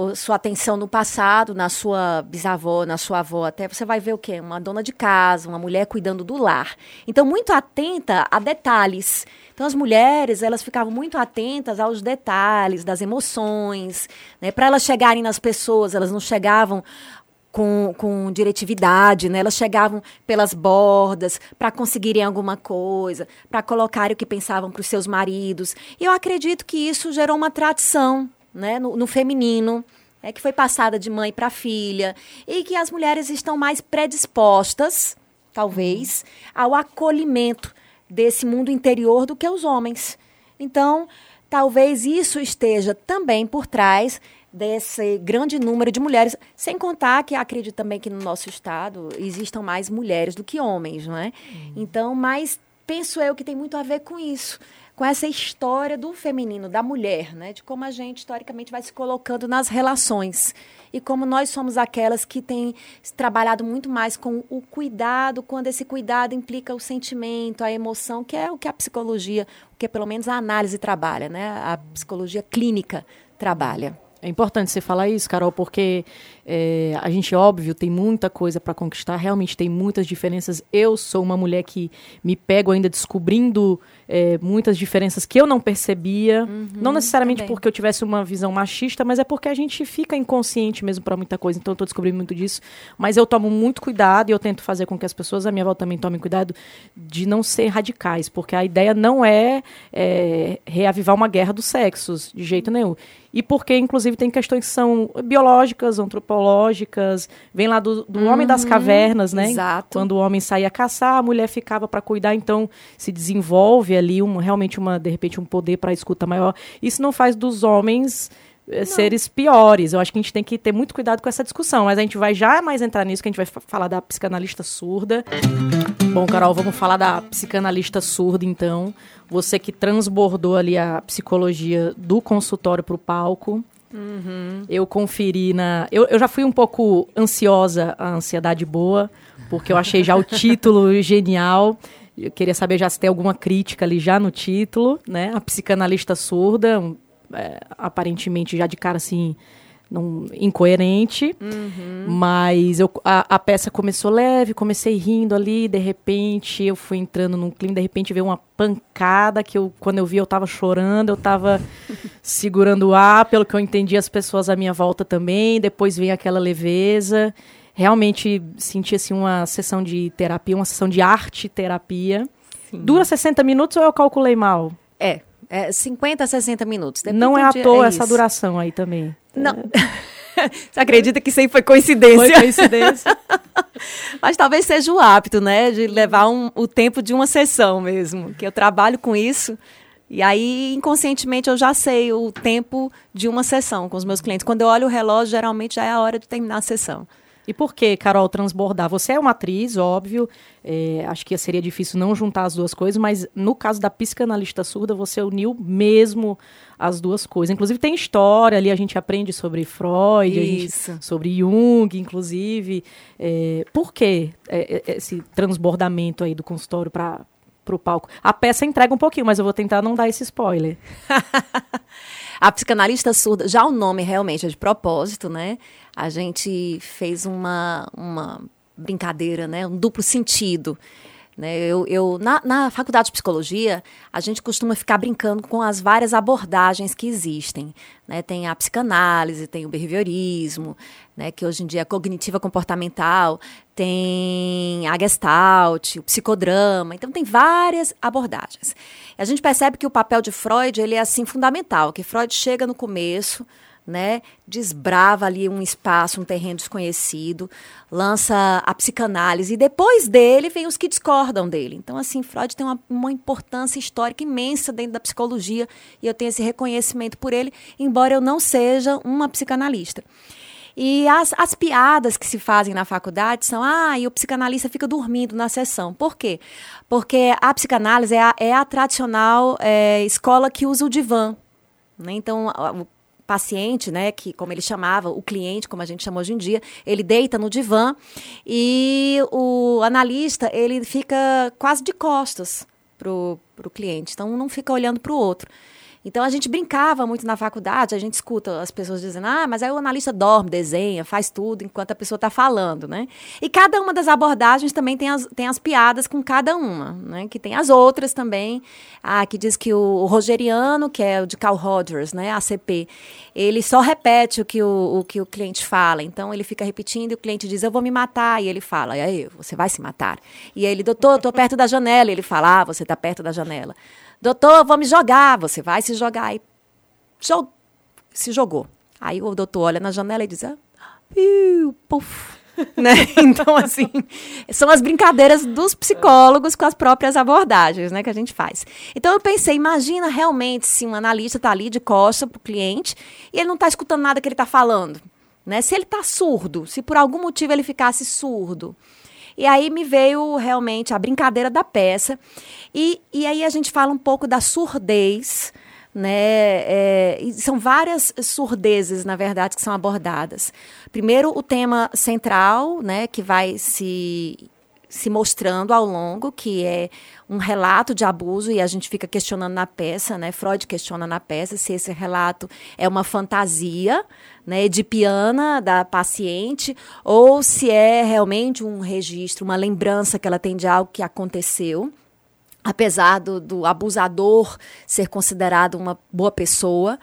o- sua atenção no passado, na sua bisavó, na sua avó, até você vai ver o quê? Uma dona de casa, uma mulher cuidando do lar. Então, muito atenta a detalhes. Então, as mulheres, elas ficavam muito atentas aos detalhes, das emoções, né? Para elas chegarem nas pessoas, elas não chegavam com, com diretividade, né? Elas chegavam pelas bordas para conseguirem alguma coisa, para colocarem o que pensavam para os seus maridos. E eu acredito que isso gerou uma tradição, né? No, no feminino, é que foi passada de mãe para filha e que as mulheres estão mais predispostas, talvez, ao acolhimento desse mundo interior do que os homens. Então, talvez isso esteja também por trás desse grande número de mulheres, sem contar que acredito também que no nosso estado existam mais mulheres do que homens, não é? Então, mas penso eu que tem muito a ver com isso, com essa história do feminino, da mulher, né? De como a gente historicamente vai se colocando nas relações e como nós somos aquelas que têm trabalhado muito mais com o cuidado, quando esse cuidado implica o sentimento, a emoção, que é o que a psicologia, o que pelo menos a análise trabalha, né? A psicologia clínica trabalha. É importante você falar isso, Carol, porque é, a gente, óbvio, tem muita coisa para conquistar, realmente tem muitas diferenças. Eu sou uma mulher que me pego ainda descobrindo é, muitas diferenças que eu não percebia. Uhum, não necessariamente também. porque eu tivesse uma visão machista, mas é porque a gente fica inconsciente mesmo para muita coisa. Então eu estou descobrindo muito disso. Mas eu tomo muito cuidado e eu tento fazer com que as pessoas à minha volta também tomem cuidado de não ser radicais, porque a ideia não é, é reavivar uma guerra dos sexos, de jeito nenhum. E porque, inclusive, tem questões que são biológicas, antropológicas, vem lá do, do uhum, homem das uhum. cavernas, né? Exato. Quando o homem saía caçar, a mulher ficava para cuidar, então se desenvolve ali um, realmente uma, de repente, um poder para escuta maior. Isso não faz dos homens eh, seres piores. Eu acho que a gente tem que ter muito cuidado com essa discussão, mas a gente vai já mais entrar nisso, que a gente vai falar da psicanalista surda. Bom, Carol, vamos falar da psicanalista surda, então. Você que transbordou ali a psicologia do consultório para o palco. Uhum. Eu conferi na. Eu, eu já fui um pouco ansiosa, a ansiedade boa, porque eu achei já o título genial. Eu queria saber já se tem alguma crítica ali já no título, né? A psicanalista surda, é, aparentemente já de cara assim, não, incoerente. Uhum. Mas eu, a, a, peça começou leve, comecei rindo ali, de repente eu fui entrando num clima, de repente veio uma pancada que eu, quando eu vi, eu tava chorando, eu tava segurando o ar, pelo que eu entendi, as pessoas à minha volta também. Depois vem aquela leveza realmente senti assim, uma sessão de terapia, uma sessão de arte terapia. Sim. Dura 60 minutos ou eu calculei mal? É, é 50 a 60 minutos. Depende Não é à toa é essa isso. duração aí também. Não. É. Você acredita que isso aí foi coincidência? Foi coincidência. Mas talvez seja o hábito, né? De levar um, o tempo de uma sessão mesmo. Que eu trabalho com isso. E aí, inconscientemente, eu já sei o tempo de uma sessão com os meus clientes. Quando eu olho o relógio, geralmente já é a hora de terminar a sessão. E por que, Carol, transbordar? Você é uma atriz, óbvio. É, acho que seria difícil não juntar as duas coisas, mas no caso da psicanalista surda, você uniu mesmo as duas coisas. Inclusive, tem história ali, a gente aprende sobre Freud, gente, sobre Jung, inclusive. É, por que é, é, esse transbordamento aí do consultório para o palco? A peça entrega um pouquinho, mas eu vou tentar não dar esse spoiler. a psicanalista surda, já o nome realmente é de propósito, né? a gente fez uma, uma brincadeira, né? um duplo sentido. Né? Eu, eu na, na, faculdade de psicologia, a gente costuma ficar brincando com as várias abordagens que existem. Né? Tem a psicanálise, tem o behaviorismo, né? que hoje em dia é cognitiva comportamental, tem a gestalt, o psicodrama. Então, tem várias abordagens. A gente percebe que o papel de Freud ele é assim fundamental, que Freud chega no começo né? Desbrava ali um espaço, um terreno desconhecido, lança a psicanálise e depois dele vem os que discordam dele. Então, assim, Freud tem uma, uma importância histórica imensa dentro da psicologia e eu tenho esse reconhecimento por ele, embora eu não seja uma psicanalista. E as, as piadas que se fazem na faculdade são: ah, e o psicanalista fica dormindo na sessão. Por quê? Porque a psicanálise é a, é a tradicional é, escola que usa o divã. Né? Então, o paciente, né, que como ele chamava, o cliente, como a gente chama hoje em dia, ele deita no divã e o analista, ele fica quase de costas pro, pro cliente, então não fica olhando para o outro. Então a gente brincava muito na faculdade, a gente escuta as pessoas dizendo, ah, mas aí o analista dorme, desenha, faz tudo enquanto a pessoa está falando, né? E cada uma das abordagens também tem as, tem as piadas com cada uma, né? Que tem as outras também, ah, que diz que o, rogeriano, que é o de Carl Rogers, né, ACP, ele só repete o que o, o que o cliente fala, então ele fica repetindo e o cliente diz, eu vou me matar, e ele fala, e aí, você vai se matar. E aí ele, doutor, estou perto da janela, e ele fala, ah, você está perto da janela. Doutor, vou me jogar. Você vai se jogar. Aí se jogou. Aí o doutor olha na janela e diz: ah, puf. né? Então, assim, são as brincadeiras dos psicólogos com as próprias abordagens, né, que a gente faz. Então, eu pensei, imagina realmente se um analista está ali de costa para o cliente e ele não está escutando nada que ele está falando, né? Se ele está surdo, se por algum motivo ele ficasse surdo. E aí me veio realmente a brincadeira da peça. E, e aí a gente fala um pouco da surdez, né? É, são várias surdezes, na verdade, que são abordadas. Primeiro, o tema central, né, que vai se se mostrando ao longo, que é um relato de abuso, e a gente fica questionando na peça, né? Freud questiona na peça se esse relato é uma fantasia, né, edipiana da paciente, ou se é realmente um registro, uma lembrança que ela tem de algo que aconteceu apesar do, do abusador ser considerado uma boa pessoa.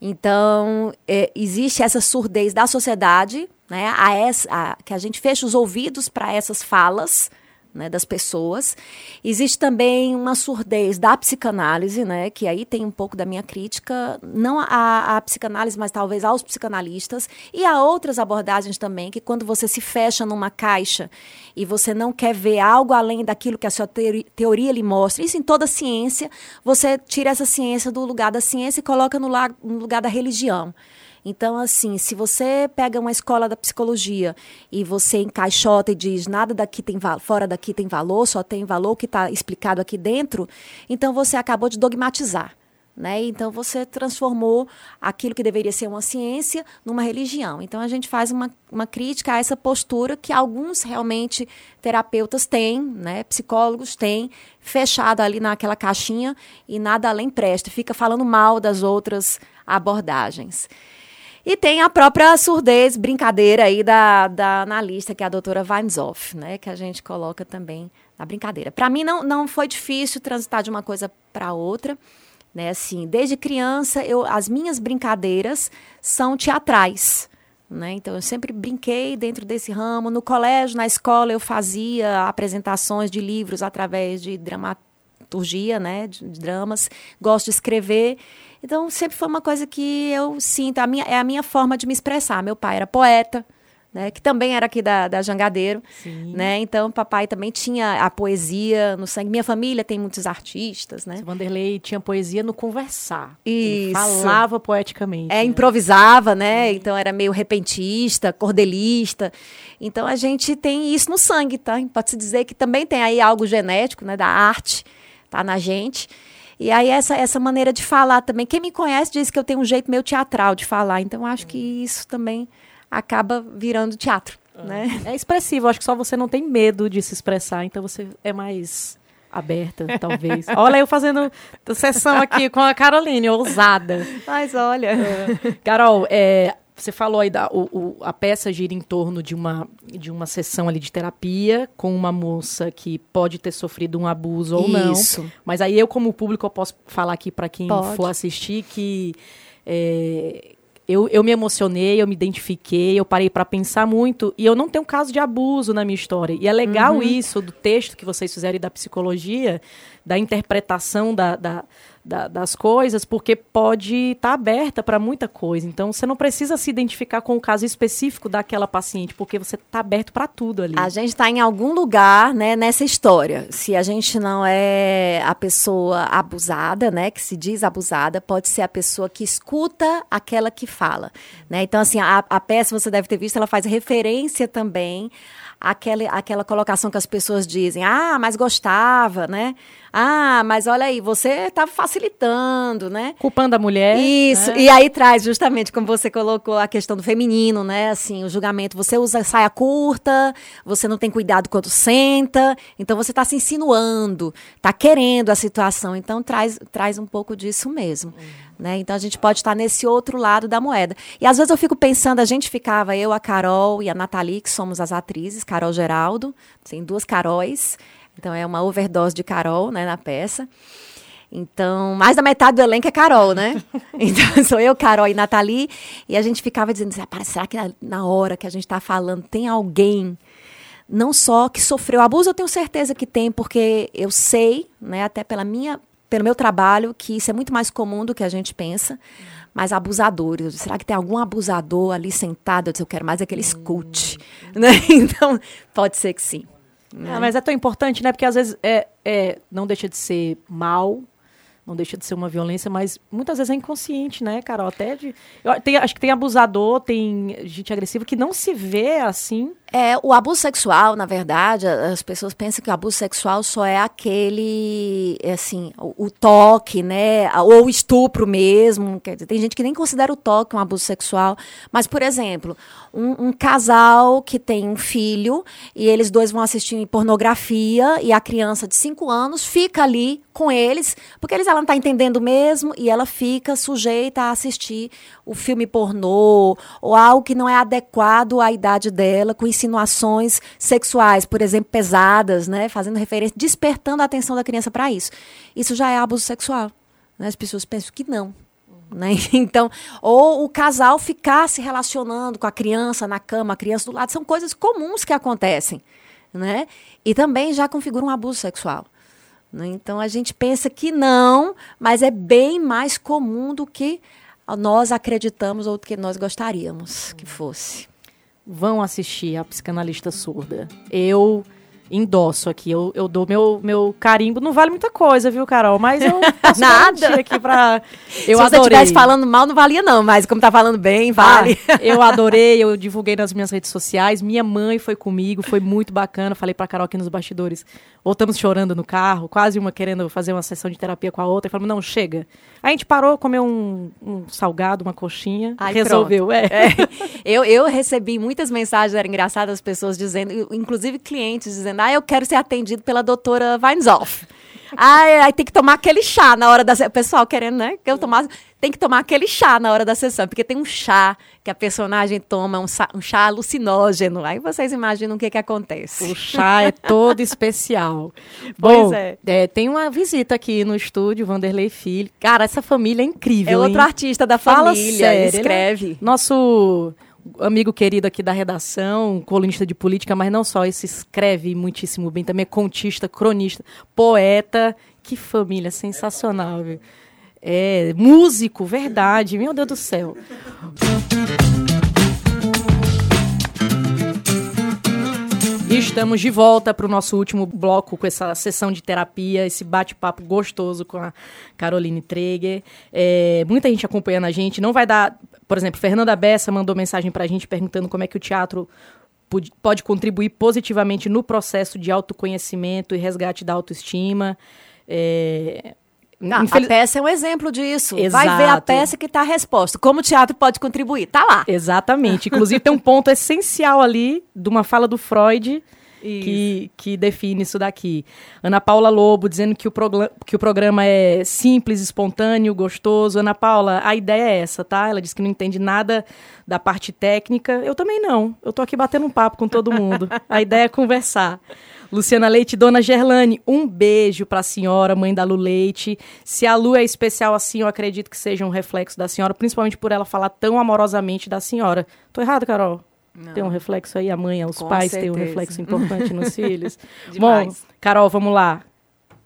Então, é, existe essa surdez da sociedade, né, a essa, a, que a gente fecha os ouvidos para essas falas, né, das pessoas. Existe também uma surdez da psicanálise, né, que aí tem um pouco da minha crítica, não à, à psicanálise, mas talvez aos psicanalistas, e a outras abordagens também, que quando você se fecha numa caixa e você não quer ver algo além daquilo que a sua teoria lhe mostra, isso em toda ciência, você tira essa ciência do lugar da ciência e coloca no, no lugar da religião. Então, assim, se você pega uma escola da psicologia e você encaixota e diz nada daqui tem fora daqui tem valor, só tem valor que está explicado aqui dentro, então você acabou de dogmatizar. Né? Então você transformou aquilo que deveria ser uma ciência numa religião. Então a gente faz uma, uma crítica a essa postura que alguns realmente terapeutas têm, né? psicólogos têm, fechado ali naquela caixinha e nada além presta, fica falando mal das outras abordagens. E tem a própria surdez, brincadeira aí da, da analista, que é a doutora Weinshoff, né? Que a gente coloca também na brincadeira. Para mim, não, não foi difícil transitar de uma coisa para outra. Né? Assim, desde criança, eu, as minhas brincadeiras são teatrais. Né? Então, eu sempre brinquei dentro desse ramo. No colégio, na escola, eu fazia apresentações de livros através de dramaturgia, né? de, de dramas. Gosto de escrever. Então, sempre foi uma coisa que eu sinto, a minha, é a minha forma de me expressar. Meu pai era poeta, né, que também era aqui da, da Jangadeiro, Sim. né? Então, papai também tinha a poesia no sangue. Minha família tem muitos artistas, né? Vanderlei tinha poesia no conversar. Isso. falava poeticamente. É, né? improvisava, né? Sim. Então era meio repentista, cordelista. Então a gente tem isso no sangue, tá? Pode se dizer que também tem aí algo genético, né, da arte, tá na gente. E aí essa, essa maneira de falar também. Quem me conhece diz que eu tenho um jeito meio teatral de falar. Então acho que isso também acaba virando teatro. Ah. Né? É expressivo, acho que só você não tem medo de se expressar, então você é mais aberta, talvez. olha eu fazendo sessão aqui com a Caroline, ousada. Mas olha. É. Carol, é, você falou aí da o, o, a peça gira em torno de uma de uma sessão ali de terapia com uma moça que pode ter sofrido um abuso ou Isso. não. Mas aí eu como público eu posso falar aqui para quem pode. for assistir que é, eu, eu me emocionei, eu me identifiquei, eu parei para pensar muito e eu não tenho caso de abuso na minha história. E é legal uhum. isso do texto que vocês fizeram e da psicologia, da interpretação da, da da, das coisas, porque pode estar tá aberta para muita coisa. Então, você não precisa se identificar com o caso específico daquela paciente, porque você está aberto para tudo ali. A gente está em algum lugar né, nessa história. Se a gente não é a pessoa abusada, né, que se diz abusada, pode ser a pessoa que escuta aquela que fala. Né? Então, assim, a, a peça, você deve ter visto, ela faz referência também aquela, aquela colocação que as pessoas dizem, ah, mas gostava, né? Ah, mas olha aí, você está facilitando, né? Culpando a mulher. Isso, né? e aí traz justamente, como você colocou, a questão do feminino, né? Assim, o julgamento, você usa saia curta, você não tem cuidado quando senta, então você está se insinuando, está querendo a situação, então traz, traz um pouco disso mesmo. Uhum. Né? Então a gente pode estar nesse outro lado da moeda. E às vezes eu fico pensando, a gente ficava, eu, a Carol e a Nathalie, que somos as atrizes, Carol Geraldo, tem duas Caróis, então é uma overdose de Carol né, na peça. Então, mais da metade do elenco é Carol, né? Então, sou eu, Carol e Nathalie. E a gente ficava dizendo, será que na hora que a gente está falando tem alguém, não só que sofreu abuso, eu tenho certeza que tem, porque eu sei, né, até pela minha pelo meu trabalho, que isso é muito mais comum do que a gente pensa. Mas abusadores, eu disse, será que tem algum abusador ali sentado? Eu disse, eu quero mais é que ele escute. Né? Então, pode ser que sim. Ah, mas é tão importante, né? Porque às vezes é, é, não deixa de ser mal, não deixa de ser uma violência, mas muitas vezes é inconsciente, né, Carol? Até de. eu- tem- acho que tem abusador, tem gente agressiva que não se vê assim. É, o abuso sexual, na verdade, as pessoas pensam que o abuso sexual só é aquele, é assim, o, o toque, né? Ou o estupro mesmo. Dizer, tem gente que nem considera o toque um abuso sexual. Mas, por exemplo, um, um casal que tem um filho e eles dois vão assistir pornografia e a criança de 5 anos fica ali com eles, porque eles, ela não está entendendo mesmo e ela fica sujeita a assistir o filme pornô ou algo que não é adequado à idade dela, com insinuações sexuais, por exemplo, pesadas, né, fazendo referência, despertando a atenção da criança para isso. Isso já é abuso sexual. né? As pessoas pensam que não. Né? Então, ou o casal ficar se relacionando com a criança na cama, a criança do lado, são coisas comuns que acontecem. Né? E também já configura um abuso sexual. né? Então a gente pensa que não, mas é bem mais comum do que nós acreditamos ou que nós gostaríamos que fosse. Vão assistir a psicanalista surda. Eu endosso aqui, eu, eu dou meu, meu carimbo. Não vale muita coisa, viu, Carol? Mas eu posso Nada. aqui pra. Eu Se você adorei. estivesse falando mal, não valia não, mas como tá falando bem, vale. Ah, eu adorei, eu divulguei nas minhas redes sociais. Minha mãe foi comigo, foi muito bacana. Falei pra Carol aqui nos bastidores. Voltamos chorando no carro, quase uma querendo fazer uma sessão de terapia com a outra. E falamos, não, chega. Aí a gente parou, comeu um, um salgado, uma coxinha. Ai, resolveu, é. É. Eu, eu recebi muitas mensagens, era engraçado, as pessoas dizendo, inclusive clientes dizendo, ah, eu quero ser atendido pela doutora Weinzoff. Ai, aí tem que tomar aquele chá na hora da. Pessoal querendo, né? Que eu tomasse. Tem que tomar aquele chá na hora da sessão, porque tem um chá que a personagem toma, um, sa- um chá alucinógeno. Aí vocês imaginam o que, que acontece. O chá é todo especial. Pois Bom, é. tem uma visita aqui no estúdio, Vanderlei Filho. Cara, essa família é incrível. É outro hein? artista da Fala família, sério, escreve. ele é Nosso amigo querido aqui da redação, colunista de política, mas não só, esse escreve muitíssimo bem, também é contista, cronista, poeta. Que família sensacional, viu? É, músico, verdade, meu Deus do céu. E estamos de volta para o nosso último bloco com essa sessão de terapia, esse bate-papo gostoso com a Caroline Treger. É, muita gente acompanhando a gente. Não vai dar. Por exemplo, Fernanda Bessa mandou mensagem para a gente perguntando como é que o teatro pode contribuir positivamente no processo de autoconhecimento e resgate da autoestima. É, Ah, infeliz- A peça é um exemplo disso. Vai ver a Exato. peça que está a resposta. Como o teatro pode contribuir? Tá lá. Exatamente. Inclusive, tem um ponto essencial ali de uma fala do Freud que, que define isso daqui. Ana Paula Lobo dizendo que o, que o programa é simples, espontâneo, gostoso. Ana Paula, a ideia é essa, tá? Ela disse que não entende nada da parte técnica. Eu também não. Eu tô aqui batendo um papo com todo mundo. A ideia é conversar. Luciana Leite, Dona Gerlane, um beijo pra senhora, mãe da Lu Leite. Se a Lu é especial assim, eu acredito que seja um reflexo da senhora, principalmente por ela falar tão amorosamente da senhora. Tô errado, Carol? Tem um reflexo aí, a mãe, os Com pais têm um certeza. reflexo importante nos filhos. Bom. Carol, vamos lá.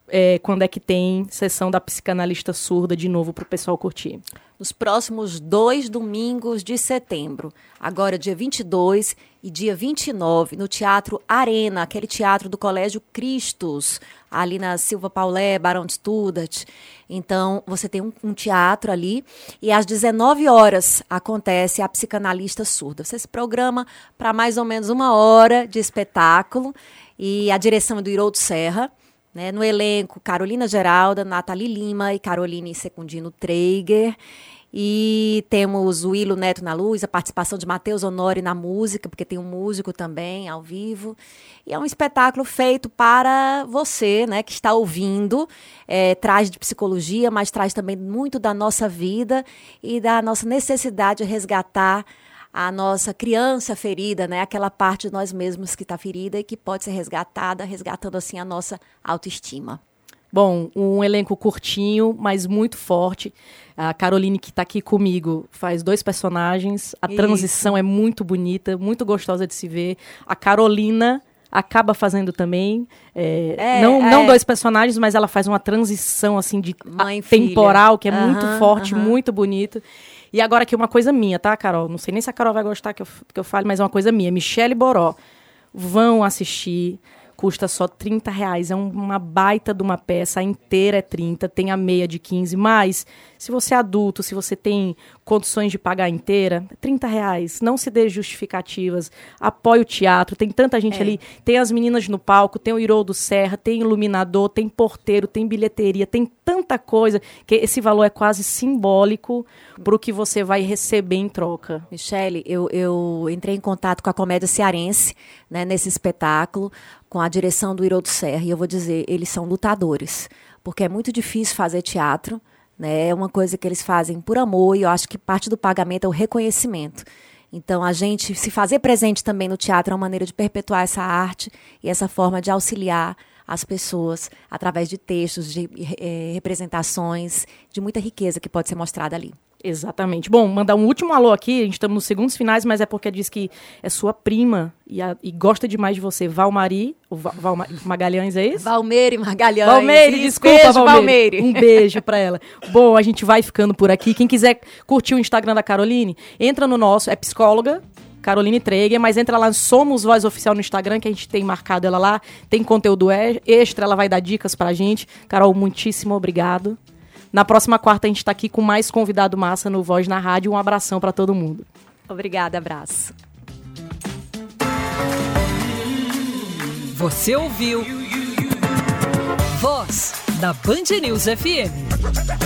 É, quando é que tem sessão da psicanalista surda de novo pro pessoal curtir? Nos próximos dois domingos de setembro. Agora, dia 22 e dia 29, no Teatro Arena, aquele teatro do Colégio Cristos, ali na Silva Paulé, Barão de Studat. Então, você tem um, um teatro ali e às 19 horas acontece a psicanalista surda. Você se programa para mais ou menos uma hora de espetáculo e a direção é do Iroldo Serra. Né? No elenco, Carolina Geralda, Nathalie Lima e Caroline Secundino Treiger. E temos o Willo Neto na luz, a participação de Matheus Honori na música, porque tem um músico também ao vivo. E é um espetáculo feito para você, né, que está ouvindo. É, traz de psicologia, mas traz também muito da nossa vida e da nossa necessidade de resgatar a nossa criança ferida, né? Aquela parte de nós mesmos que está ferida e que pode ser resgatada, resgatando assim a nossa autoestima. Bom, um elenco curtinho, mas muito forte. A Caroline, que está aqui comigo, faz dois personagens. A Isso. transição é muito bonita, muito gostosa de se ver. A Carolina, acaba fazendo também. é, É, não, é. não dois personagens, mas ela faz uma transição assim de Mãe temporal, que é filha. muito forte, aham. muito bonito. E agora aqui uma coisa minha, tá, Carol? Não sei nem se a Carol vai gostar que eu, que eu fale, mas é uma coisa minha. Michele Boró. Vão assistir. Custa só 30 reais. É um- uma baita de uma peça. A inteira é 30, tem a meia de 15. Mas, se você é adulto, se você tem condições de pagar a inteira, é 30 reais. Não se dê justificativas. Apoie o teatro. Tem tanta gente ali. Tem as meninas no palco, tem o Iroldo Serra, tem iluminador, tem porteiro, tem bilheteria, tem tanta coisa que esse valor é quase simbólico para o que você vai receber em troca. Michele, eu, eu entrei em contato com a comédia cearense, né, nesse espetáculo, com a direção do Iroldo Serra, e eu vou dizer, eles são lutadores, porque é muito difícil fazer teatro, né, é uma coisa que eles fazem por amor, e eu acho que parte do pagamento é o reconhecimento. Então, a gente se fazer presente também no teatro é uma maneira de perpetuar essa arte e essa forma de auxiliar as pessoas através de textos, de eh, representações, de muita riqueza que pode ser mostrada ali. Exatamente. Bom, mandar um último alô aqui. A gente estamos nos segundos finais, mas é porque diz que é sua prima e, a- e gosta demais de você. Valmari, o Va- Valma- Magalhães, é isso? Valmeire Magalhães. Valmeire, desculpa, beijo, Valmeire. Valmeire. Um beijo pra ela. Bom, a gente vai ficando por aqui. Quem quiser curtir o Instagram da Caroline, entra no nosso, é psicóloga, Caroline Treger, mas entra lá Somos Voz Oficial no Instagram, que a gente tem marcado ela lá. Tem conteúdo e- extra, ela vai dar dicas pra gente. Carol, muitíssimo obrigado. Na próxima quarta a gente tá aqui com mais convidado massa no Voz na Rádio. Um abração pra todo mundo. Obrigada, abraço. Você ouviu Voz da Band News FM.